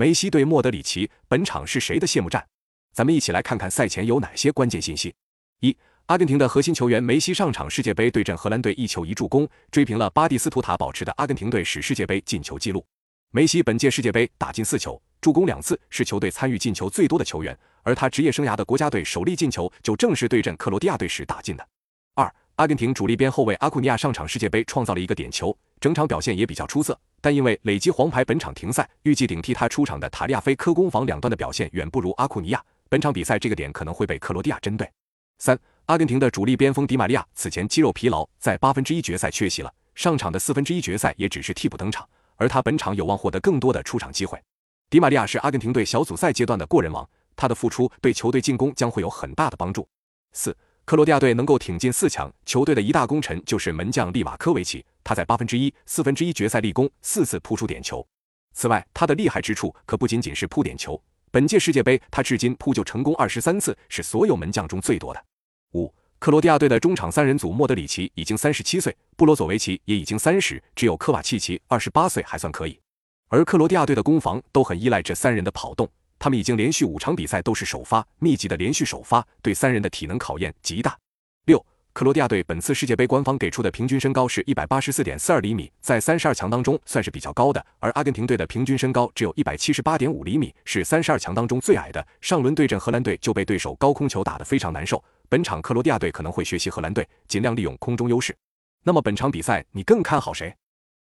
梅西对莫德里奇，本场是谁的谢幕战？咱们一起来看看赛前有哪些关键信息。一、阿根廷的核心球员梅西上场世界杯对阵荷兰队一球一助攻，追平了巴蒂斯图塔保持的阿根廷队史世界杯进球纪录。梅西本届世界杯打进四球，助攻两次，是球队参与进球最多的球员。而他职业生涯的国家队首粒进球，就正是对阵克罗地亚队时打进的。二、阿根廷主力边后卫阿库尼亚上场世界杯创造了一个点球，整场表现也比较出色。但因为累积黄牌，本场停赛。预计顶替他出场的塔利亚菲科攻防两端的表现远不如阿库尼亚，本场比赛这个点可能会被克罗地亚针对。三、阿根廷的主力边锋迪玛利亚此前肌肉疲劳，在八分之一决赛缺席了，上场的四分之一决赛也只是替补登场，而他本场有望获得更多的出场机会。迪玛利亚是阿根廷队小组赛阶段的过人王，他的付出对球队进攻将会有很大的帮助。四。克罗地亚队能够挺进四强，球队的一大功臣就是门将利瓦科维奇。他在八分之一、四分之一决赛立功，四次扑出点球。此外，他的厉害之处可不仅仅是扑点球。本届世界杯，他至今扑救成功二十三次，是所有门将中最多的。五，克罗地亚队的中场三人组，莫德里奇已经三十七岁，布罗佐维奇也已经三十，只有科瓦契奇二十八岁还算可以。而克罗地亚队的攻防都很依赖这三人的跑动。他们已经连续五场比赛都是首发，密集的连续首发对三人的体能考验极大。六，克罗地亚队本次世界杯官方给出的平均身高是一百八十四点四二厘米，在三十二强当中算是比较高的。而阿根廷队的平均身高只有一百七十八点五厘米，是三十二强当中最矮的。上轮对阵荷兰队就被对手高空球打得非常难受。本场克罗地亚队可能会学习荷兰队，尽量利用空中优势。那么本场比赛你更看好谁？